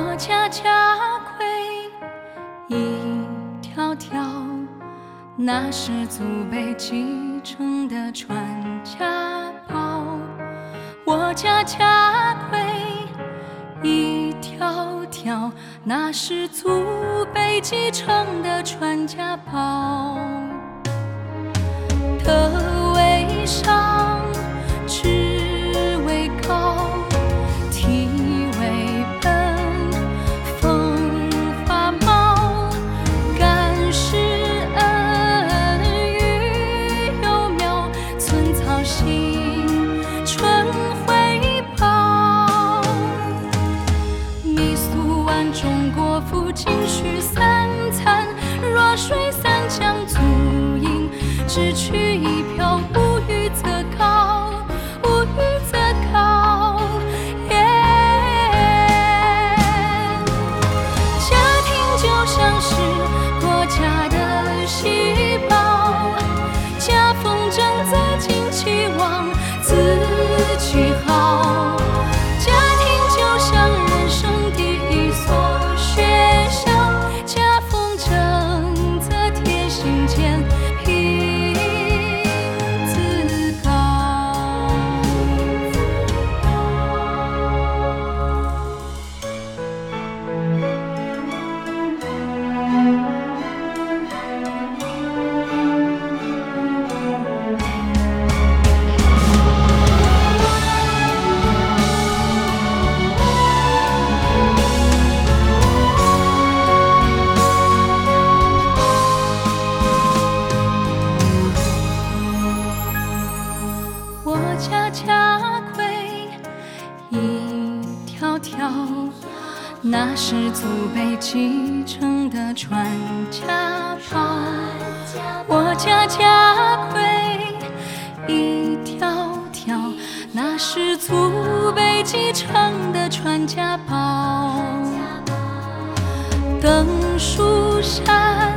我家家规，一条条，那是祖辈继承的传家宝。我家家规，一条条，那是祖辈继承的传家宝。疼。失去一票，无欲则高，无欲则高。yeah，家庭就像是国家的细胞，家风正在近期往。那是祖辈继承的传家宝我家家规一条条那是祖辈继承的传家宝等书山